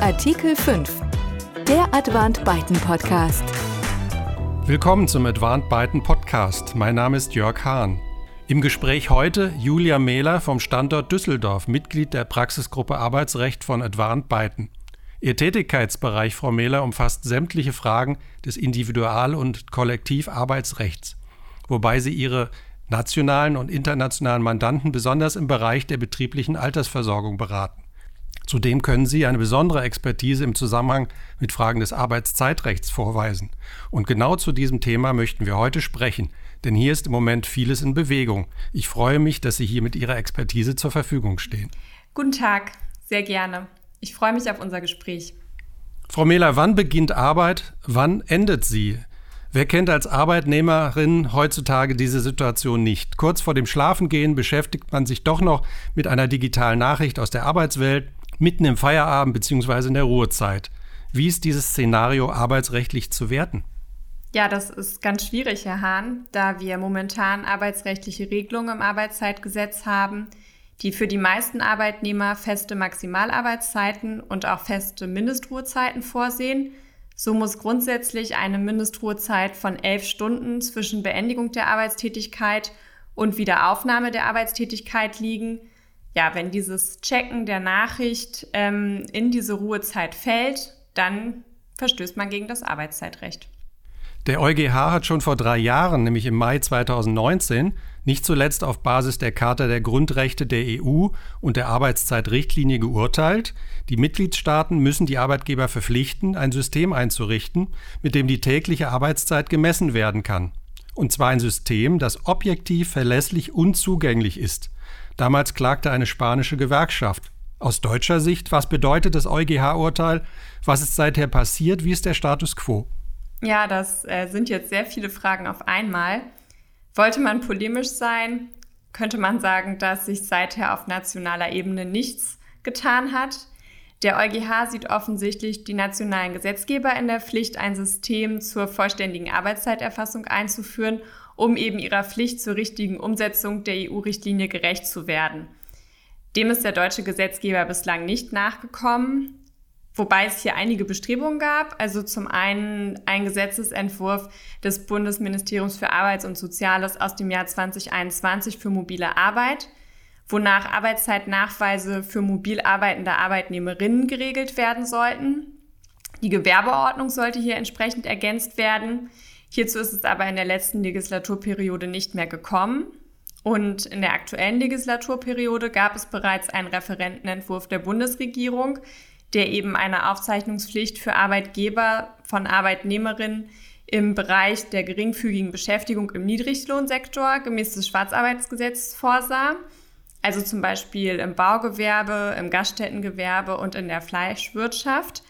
Artikel 5. Der Advant Byten Podcast. Willkommen zum Advant Byten Podcast. Mein Name ist Jörg Hahn. Im Gespräch heute Julia Mehler vom Standort Düsseldorf, Mitglied der Praxisgruppe Arbeitsrecht von Advant Byten. Ihr Tätigkeitsbereich, Frau Mehler, umfasst sämtliche Fragen des Individual- und Kollektivarbeitsrechts, wobei Sie Ihre nationalen und internationalen Mandanten besonders im Bereich der betrieblichen Altersversorgung beraten. Zudem können Sie eine besondere Expertise im Zusammenhang mit Fragen des Arbeitszeitrechts vorweisen. Und genau zu diesem Thema möchten wir heute sprechen, denn hier ist im Moment vieles in Bewegung. Ich freue mich, dass Sie hier mit Ihrer Expertise zur Verfügung stehen. Guten Tag, sehr gerne. Ich freue mich auf unser Gespräch. Frau Mehler, wann beginnt Arbeit? Wann endet sie? Wer kennt als Arbeitnehmerin heutzutage diese Situation nicht? Kurz vor dem Schlafengehen beschäftigt man sich doch noch mit einer digitalen Nachricht aus der Arbeitswelt mitten im Feierabend bzw. in der Ruhezeit. Wie ist dieses Szenario arbeitsrechtlich zu werten? Ja, das ist ganz schwierig, Herr Hahn, da wir momentan arbeitsrechtliche Regelungen im Arbeitszeitgesetz haben, die für die meisten Arbeitnehmer feste Maximalarbeitszeiten und auch feste Mindestruhezeiten vorsehen. So muss grundsätzlich eine Mindestruhezeit von elf Stunden zwischen Beendigung der Arbeitstätigkeit und Wiederaufnahme der Arbeitstätigkeit liegen ja, wenn dieses Checken der Nachricht ähm, in diese Ruhezeit fällt, dann verstößt man gegen das Arbeitszeitrecht. Der EuGH hat schon vor drei Jahren, nämlich im Mai 2019, nicht zuletzt auf Basis der Charta der Grundrechte der EU und der Arbeitszeitrichtlinie geurteilt, die Mitgliedstaaten müssen die Arbeitgeber verpflichten, ein System einzurichten, mit dem die tägliche Arbeitszeit gemessen werden kann. Und zwar ein System, das objektiv, verlässlich und zugänglich ist. Damals klagte eine spanische Gewerkschaft. Aus deutscher Sicht, was bedeutet das EuGH-Urteil? Was ist seither passiert? Wie ist der Status quo? Ja, das äh, sind jetzt sehr viele Fragen auf einmal. Wollte man polemisch sein, könnte man sagen, dass sich seither auf nationaler Ebene nichts getan hat. Der EuGH sieht offensichtlich die nationalen Gesetzgeber in der Pflicht, ein System zur vollständigen Arbeitszeiterfassung einzuführen um eben ihrer Pflicht zur richtigen Umsetzung der EU-Richtlinie gerecht zu werden. Dem ist der deutsche Gesetzgeber bislang nicht nachgekommen, wobei es hier einige Bestrebungen gab. Also zum einen ein Gesetzesentwurf des Bundesministeriums für Arbeits- und Soziales aus dem Jahr 2021 für mobile Arbeit, wonach Arbeitszeitnachweise für mobil arbeitende Arbeitnehmerinnen geregelt werden sollten. Die Gewerbeordnung sollte hier entsprechend ergänzt werden. Hierzu ist es aber in der letzten Legislaturperiode nicht mehr gekommen. Und in der aktuellen Legislaturperiode gab es bereits einen Referentenentwurf der Bundesregierung, der eben eine Aufzeichnungspflicht für Arbeitgeber von Arbeitnehmerinnen im Bereich der geringfügigen Beschäftigung im Niedriglohnsektor gemäß des Schwarzarbeitsgesetzes vorsah. Also zum Beispiel im Baugewerbe, im Gaststättengewerbe und in der Fleischwirtschaft.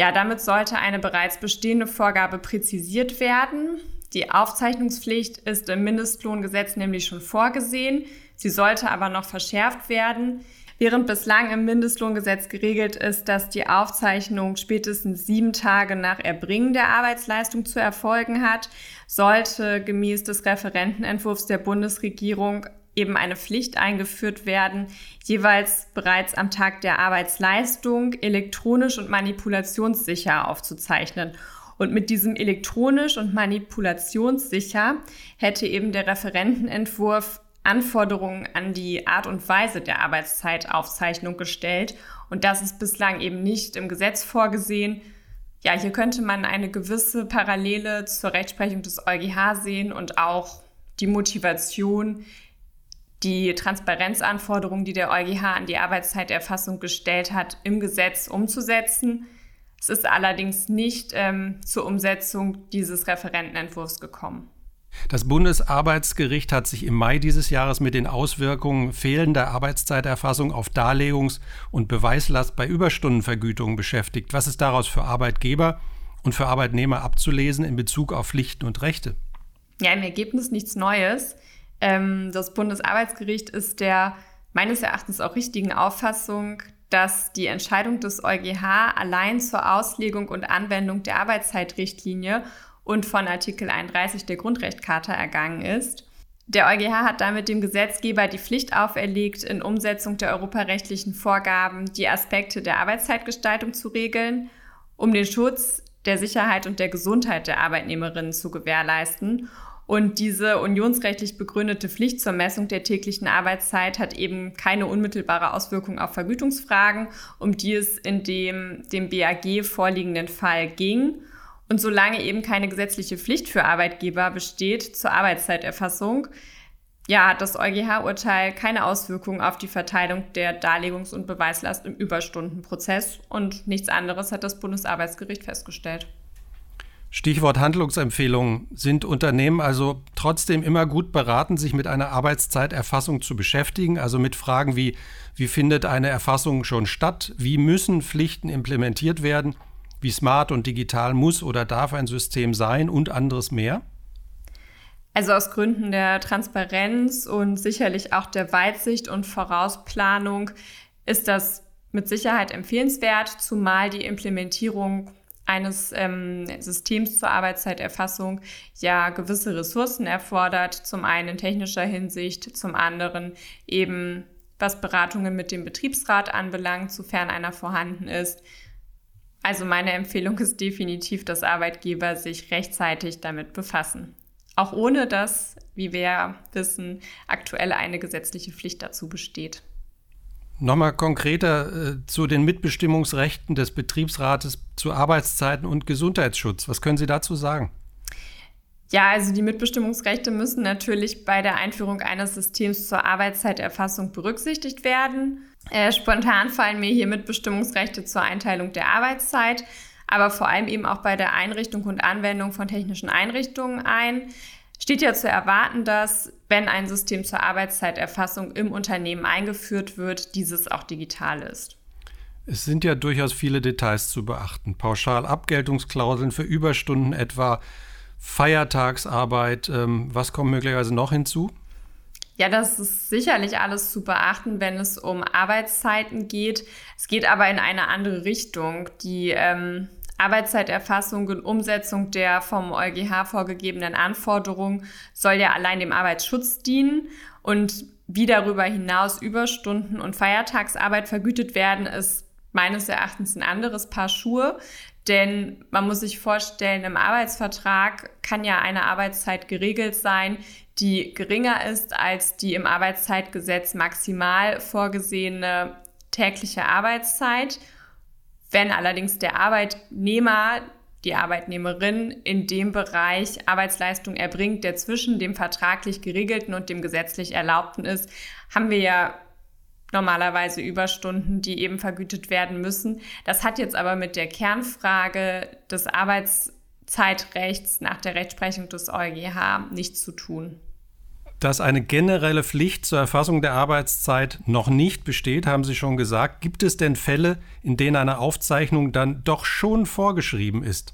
Ja, damit sollte eine bereits bestehende Vorgabe präzisiert werden. Die Aufzeichnungspflicht ist im Mindestlohngesetz nämlich schon vorgesehen. Sie sollte aber noch verschärft werden. Während bislang im Mindestlohngesetz geregelt ist, dass die Aufzeichnung spätestens sieben Tage nach Erbringen der Arbeitsleistung zu erfolgen hat, sollte gemäß des Referentenentwurfs der Bundesregierung eben eine Pflicht eingeführt werden, jeweils bereits am Tag der Arbeitsleistung elektronisch und manipulationssicher aufzuzeichnen. Und mit diesem elektronisch und manipulationssicher hätte eben der Referentenentwurf Anforderungen an die Art und Weise der Arbeitszeitaufzeichnung gestellt. Und das ist bislang eben nicht im Gesetz vorgesehen. Ja, hier könnte man eine gewisse Parallele zur Rechtsprechung des EuGH sehen und auch die Motivation, die Transparenzanforderungen, die der EuGH an die Arbeitszeiterfassung gestellt hat, im Gesetz umzusetzen. Es ist allerdings nicht ähm, zur Umsetzung dieses Referentenentwurfs gekommen. Das Bundesarbeitsgericht hat sich im Mai dieses Jahres mit den Auswirkungen fehlender Arbeitszeiterfassung auf Darlegungs- und Beweislast bei Überstundenvergütungen beschäftigt. Was ist daraus für Arbeitgeber und für Arbeitnehmer abzulesen in Bezug auf Pflichten und Rechte? Ja, im Ergebnis nichts Neues. Ähm, das Bundesarbeitsgericht ist der meines Erachtens auch richtigen Auffassung, dass die Entscheidung des EuGH allein zur Auslegung und Anwendung der Arbeitszeitrichtlinie und von Artikel 31 der Grundrechtscharta ergangen ist. Der EuGH hat damit dem Gesetzgeber die Pflicht auferlegt, in Umsetzung der europarechtlichen Vorgaben die Aspekte der Arbeitszeitgestaltung zu regeln, um den Schutz der Sicherheit und der Gesundheit der Arbeitnehmerinnen zu gewährleisten. Und diese unionsrechtlich begründete Pflicht zur Messung der täglichen Arbeitszeit hat eben keine unmittelbare Auswirkung auf Vergütungsfragen, um die es in dem dem BAG vorliegenden Fall ging. Und solange eben keine gesetzliche Pflicht für Arbeitgeber besteht zur Arbeitszeiterfassung, ja, hat das EuGH-Urteil keine Auswirkungen auf die Verteilung der Darlegungs- und Beweislast im Überstundenprozess und nichts anderes hat das Bundesarbeitsgericht festgestellt. Stichwort Handlungsempfehlungen. Sind Unternehmen also trotzdem immer gut beraten, sich mit einer Arbeitszeiterfassung zu beschäftigen? Also mit Fragen wie, wie findet eine Erfassung schon statt? Wie müssen Pflichten implementiert werden? wie smart und digital muss oder darf ein System sein und anderes mehr? Also aus Gründen der Transparenz und sicherlich auch der Weitsicht und Vorausplanung ist das mit Sicherheit empfehlenswert, zumal die Implementierung eines ähm, Systems zur Arbeitszeiterfassung ja gewisse Ressourcen erfordert, zum einen in technischer Hinsicht, zum anderen eben was Beratungen mit dem Betriebsrat anbelangt, sofern einer vorhanden ist, also meine Empfehlung ist definitiv, dass Arbeitgeber sich rechtzeitig damit befassen. Auch ohne dass, wie wir wissen, aktuell eine gesetzliche Pflicht dazu besteht. Nochmal konkreter äh, zu den Mitbestimmungsrechten des Betriebsrates zu Arbeitszeiten und Gesundheitsschutz. Was können Sie dazu sagen? Ja, also die Mitbestimmungsrechte müssen natürlich bei der Einführung eines Systems zur Arbeitszeiterfassung berücksichtigt werden. Äh, spontan fallen mir hier Mitbestimmungsrechte zur Einteilung der Arbeitszeit, aber vor allem eben auch bei der Einrichtung und Anwendung von technischen Einrichtungen ein. Steht ja zu erwarten, dass, wenn ein System zur Arbeitszeiterfassung im Unternehmen eingeführt wird, dieses auch digital ist. Es sind ja durchaus viele Details zu beachten. Pauschalabgeltungsklauseln für Überstunden etwa, Feiertagsarbeit. Ähm, was kommt möglicherweise noch hinzu? Ja, das ist sicherlich alles zu beachten, wenn es um Arbeitszeiten geht. Es geht aber in eine andere Richtung. Die ähm, Arbeitszeiterfassung und Umsetzung der vom EuGH vorgegebenen Anforderungen soll ja allein dem Arbeitsschutz dienen. Und wie darüber hinaus Überstunden und Feiertagsarbeit vergütet werden, ist meines Erachtens ein anderes Paar Schuhe. Denn man muss sich vorstellen, im Arbeitsvertrag kann ja eine Arbeitszeit geregelt sein, die geringer ist als die im Arbeitszeitgesetz maximal vorgesehene tägliche Arbeitszeit. Wenn allerdings der Arbeitnehmer, die Arbeitnehmerin in dem Bereich Arbeitsleistung erbringt, der zwischen dem vertraglich geregelten und dem gesetzlich erlaubten ist, haben wir ja normalerweise Überstunden, die eben vergütet werden müssen. Das hat jetzt aber mit der Kernfrage des Arbeitszeitrechts nach der Rechtsprechung des EuGH nichts zu tun. Dass eine generelle Pflicht zur Erfassung der Arbeitszeit noch nicht besteht, haben Sie schon gesagt. Gibt es denn Fälle, in denen eine Aufzeichnung dann doch schon vorgeschrieben ist?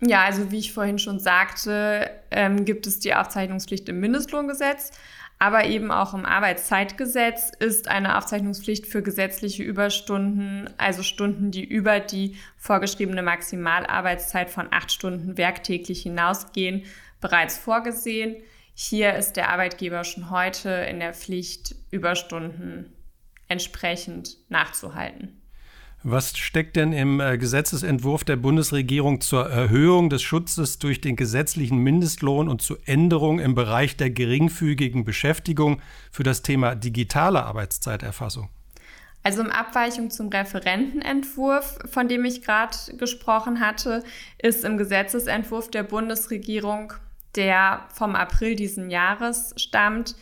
Ja, also wie ich vorhin schon sagte, ähm, gibt es die Aufzeichnungspflicht im Mindestlohngesetz, aber eben auch im Arbeitszeitgesetz ist eine Aufzeichnungspflicht für gesetzliche Überstunden, also Stunden, die über die vorgeschriebene Maximalarbeitszeit von acht Stunden werktäglich hinausgehen, bereits vorgesehen. Hier ist der Arbeitgeber schon heute in der Pflicht, Überstunden entsprechend nachzuhalten. Was steckt denn im äh, Gesetzesentwurf der Bundesregierung zur Erhöhung des Schutzes durch den gesetzlichen Mindestlohn und zur Änderung im Bereich der geringfügigen Beschäftigung für das Thema digitale Arbeitszeiterfassung? Also in Abweichung zum Referentenentwurf, von dem ich gerade gesprochen hatte, ist im Gesetzesentwurf der Bundesregierung der vom April diesen Jahres stammt,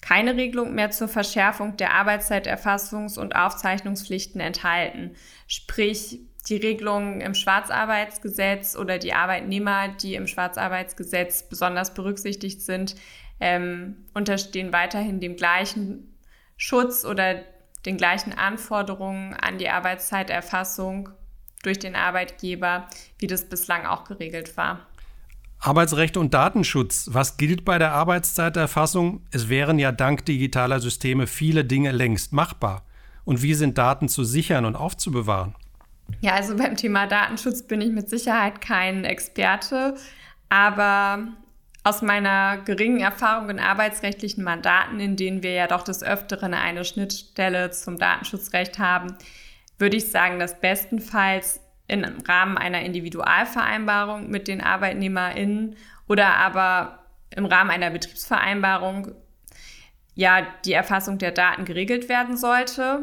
keine Regelung mehr zur Verschärfung der Arbeitszeiterfassungs- und Aufzeichnungspflichten enthalten. Sprich, die Regelungen im Schwarzarbeitsgesetz oder die Arbeitnehmer, die im Schwarzarbeitsgesetz besonders berücksichtigt sind, ähm, unterstehen weiterhin dem gleichen Schutz oder den gleichen Anforderungen an die Arbeitszeiterfassung durch den Arbeitgeber, wie das bislang auch geregelt war. Arbeitsrechte und Datenschutz. Was gilt bei der Arbeitszeiterfassung? Es wären ja dank digitaler Systeme viele Dinge längst machbar. Und wie sind Daten zu sichern und aufzubewahren? Ja, also beim Thema Datenschutz bin ich mit Sicherheit kein Experte, aber Aus meiner geringen Erfahrung in arbeitsrechtlichen Mandaten, in denen wir ja doch des Öfteren eine Schnittstelle zum Datenschutzrecht haben, würde ich sagen, dass bestenfalls im Rahmen einer Individualvereinbarung mit den ArbeitnehmerInnen oder aber im Rahmen einer Betriebsvereinbarung ja die Erfassung der Daten geregelt werden sollte.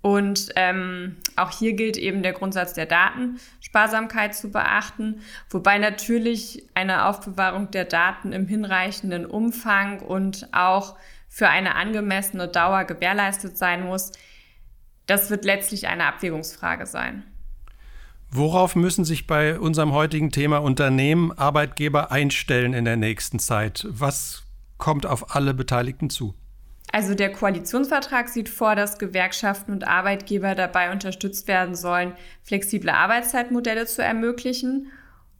Und ähm, auch hier gilt eben der Grundsatz der Datensparsamkeit zu beachten, wobei natürlich eine Aufbewahrung der Daten im hinreichenden Umfang und auch für eine angemessene Dauer gewährleistet sein muss. Das wird letztlich eine Abwägungsfrage sein. Worauf müssen sich bei unserem heutigen Thema Unternehmen, Arbeitgeber einstellen in der nächsten Zeit? Was kommt auf alle Beteiligten zu? Also der Koalitionsvertrag sieht vor, dass Gewerkschaften und Arbeitgeber dabei unterstützt werden sollen, flexible Arbeitszeitmodelle zu ermöglichen.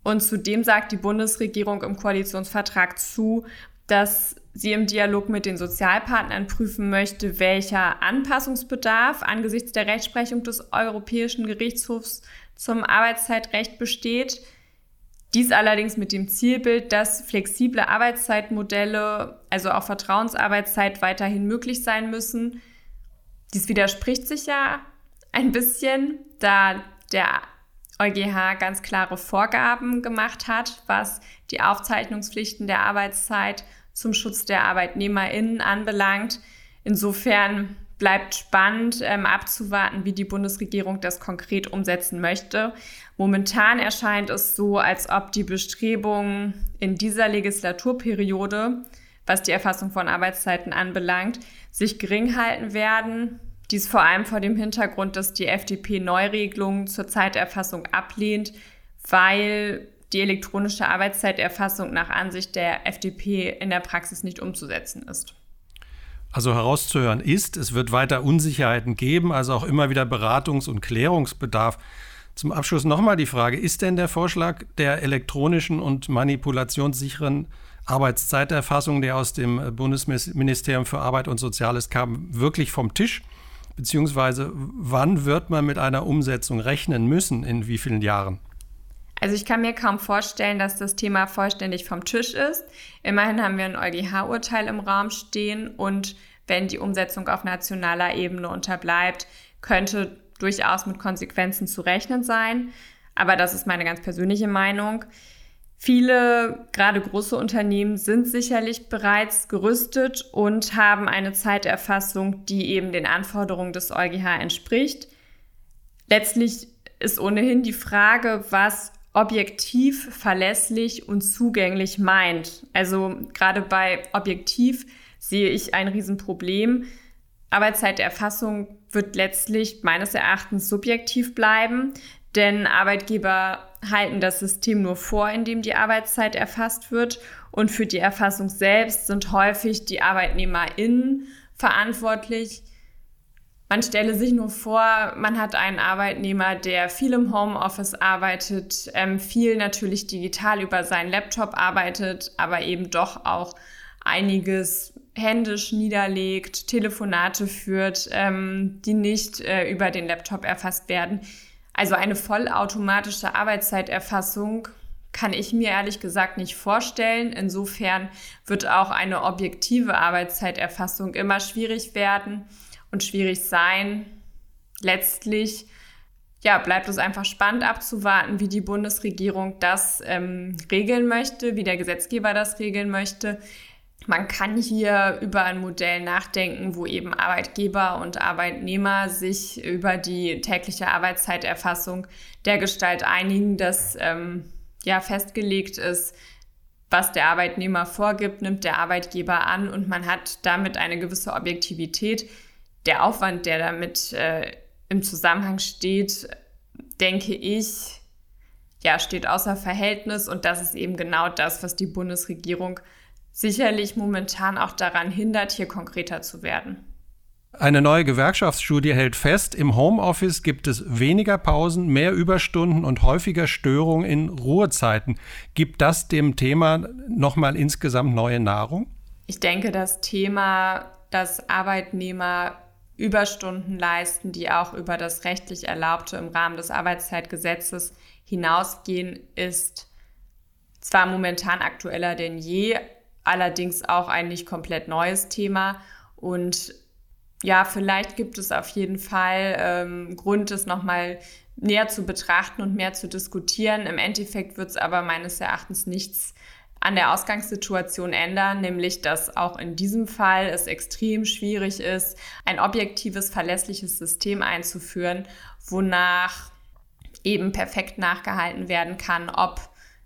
Und zudem sagt die Bundesregierung im Koalitionsvertrag zu, dass sie im Dialog mit den Sozialpartnern prüfen möchte, welcher Anpassungsbedarf angesichts der Rechtsprechung des Europäischen Gerichtshofs zum Arbeitszeitrecht besteht. Dies allerdings mit dem Zielbild, dass flexible Arbeitszeitmodelle, also auch Vertrauensarbeitszeit, weiterhin möglich sein müssen. Dies widerspricht sich ja ein bisschen, da der EuGH ganz klare Vorgaben gemacht hat, was die Aufzeichnungspflichten der Arbeitszeit zum Schutz der ArbeitnehmerInnen anbelangt. Insofern bleibt spannend ähm, abzuwarten, wie die Bundesregierung das konkret umsetzen möchte. Momentan erscheint es so, als ob die Bestrebungen in dieser Legislaturperiode, was die Erfassung von Arbeitszeiten anbelangt, sich gering halten werden. Dies vor allem vor dem Hintergrund, dass die FDP Neuregelungen zur Zeiterfassung ablehnt, weil die elektronische Arbeitszeiterfassung nach Ansicht der FDP in der Praxis nicht umzusetzen ist. Also herauszuhören ist, es wird weiter Unsicherheiten geben, also auch immer wieder Beratungs- und Klärungsbedarf. Zum Abschluss nochmal die Frage, ist denn der Vorschlag der elektronischen und manipulationssicheren Arbeitszeiterfassung, der aus dem Bundesministerium für Arbeit und Soziales kam, wirklich vom Tisch? Beziehungsweise wann wird man mit einer Umsetzung rechnen müssen, in wie vielen Jahren? Also ich kann mir kaum vorstellen, dass das Thema vollständig vom Tisch ist. Immerhin haben wir ein EuGH-Urteil im Raum stehen und wenn die Umsetzung auf nationaler Ebene unterbleibt, könnte durchaus mit Konsequenzen zu rechnen sein. Aber das ist meine ganz persönliche Meinung. Viele, gerade große Unternehmen, sind sicherlich bereits gerüstet und haben eine Zeiterfassung, die eben den Anforderungen des EuGH entspricht. Letztlich ist ohnehin die Frage, was objektiv, verlässlich und zugänglich meint. Also gerade bei objektiv sehe ich ein Riesenproblem. Arbeitszeiterfassung wird letztlich meines Erachtens subjektiv bleiben, denn Arbeitgeber halten das System nur vor, in dem die Arbeitszeit erfasst wird und für die Erfassung selbst sind häufig die ArbeitnehmerInnen verantwortlich. Man stelle sich nur vor, man hat einen Arbeitnehmer, der viel im Homeoffice arbeitet, ähm, viel natürlich digital über seinen Laptop arbeitet, aber eben doch auch einiges händisch niederlegt, Telefonate führt, ähm, die nicht äh, über den Laptop erfasst werden. Also eine vollautomatische Arbeitszeiterfassung kann ich mir ehrlich gesagt nicht vorstellen. Insofern wird auch eine objektive Arbeitszeiterfassung immer schwierig werden und schwierig sein. Letztlich ja, bleibt es einfach spannend abzuwarten, wie die Bundesregierung das ähm, regeln möchte, wie der Gesetzgeber das regeln möchte. Man kann hier über ein Modell nachdenken, wo eben Arbeitgeber und Arbeitnehmer sich über die tägliche Arbeitszeiterfassung der Gestalt einigen, dass ähm, ja festgelegt ist, was der Arbeitnehmer vorgibt, nimmt der Arbeitgeber an und man hat damit eine gewisse Objektivität, der Aufwand, der damit äh, im Zusammenhang steht, denke ich, ja, steht außer Verhältnis. Und das ist eben genau das, was die Bundesregierung sicherlich momentan auch daran hindert, hier konkreter zu werden. Eine neue Gewerkschaftsstudie hält fest, im Homeoffice gibt es weniger Pausen, mehr Überstunden und häufiger Störungen in Ruhezeiten. Gibt das dem Thema nochmal insgesamt neue Nahrung? Ich denke, das Thema, dass Arbeitnehmer Überstunden leisten, die auch über das rechtlich Erlaubte im Rahmen des Arbeitszeitgesetzes hinausgehen, ist zwar momentan aktueller denn je, allerdings auch ein nicht komplett neues Thema. Und ja, vielleicht gibt es auf jeden Fall ähm, Grund, es nochmal näher zu betrachten und mehr zu diskutieren. Im Endeffekt wird es aber meines Erachtens nichts an der Ausgangssituation ändern, nämlich dass auch in diesem Fall es extrem schwierig ist, ein objektives, verlässliches System einzuführen, wonach eben perfekt nachgehalten werden kann, ob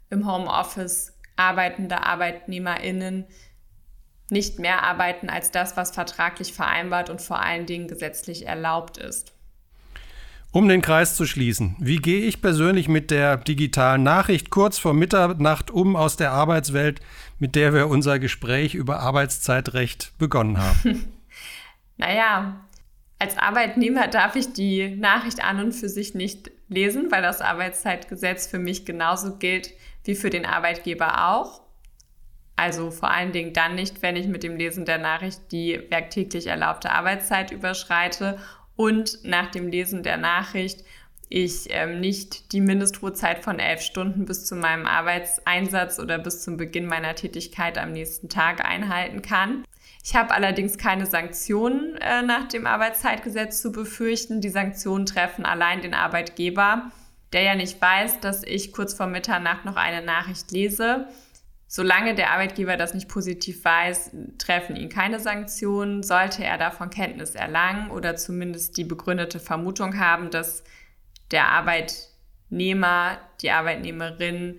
im Homeoffice arbeitende Arbeitnehmerinnen nicht mehr arbeiten als das, was vertraglich vereinbart und vor allen Dingen gesetzlich erlaubt ist. Um den Kreis zu schließen, wie gehe ich persönlich mit der digitalen Nachricht kurz vor Mitternacht um aus der Arbeitswelt, mit der wir unser Gespräch über Arbeitszeitrecht begonnen haben? naja, als Arbeitnehmer darf ich die Nachricht an und für sich nicht lesen, weil das Arbeitszeitgesetz für mich genauso gilt wie für den Arbeitgeber auch. Also vor allen Dingen dann nicht, wenn ich mit dem Lesen der Nachricht die werktäglich erlaubte Arbeitszeit überschreite und nach dem Lesen der Nachricht ich ähm, nicht die Mindestruhezeit von elf Stunden bis zu meinem Arbeitseinsatz oder bis zum Beginn meiner Tätigkeit am nächsten Tag einhalten kann. Ich habe allerdings keine Sanktionen äh, nach dem Arbeitszeitgesetz zu befürchten. Die Sanktionen treffen allein den Arbeitgeber, der ja nicht weiß, dass ich kurz vor Mitternacht noch eine Nachricht lese Solange der Arbeitgeber das nicht positiv weiß, treffen ihn keine Sanktionen. Sollte er davon Kenntnis erlangen oder zumindest die begründete Vermutung haben, dass der Arbeitnehmer, die Arbeitnehmerin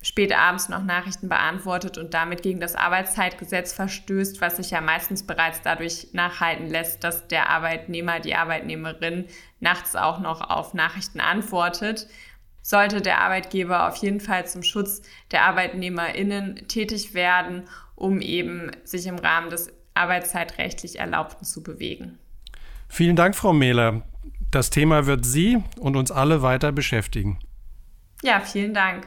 spät abends noch Nachrichten beantwortet und damit gegen das Arbeitszeitgesetz verstößt, was sich ja meistens bereits dadurch nachhalten lässt, dass der Arbeitnehmer, die Arbeitnehmerin nachts auch noch auf Nachrichten antwortet sollte der Arbeitgeber auf jeden Fall zum Schutz der ArbeitnehmerInnen tätig werden, um eben sich im Rahmen des arbeitszeitrechtlich Erlaubten zu bewegen. Vielen Dank, Frau Mehler. Das Thema wird Sie und uns alle weiter beschäftigen. Ja, vielen Dank.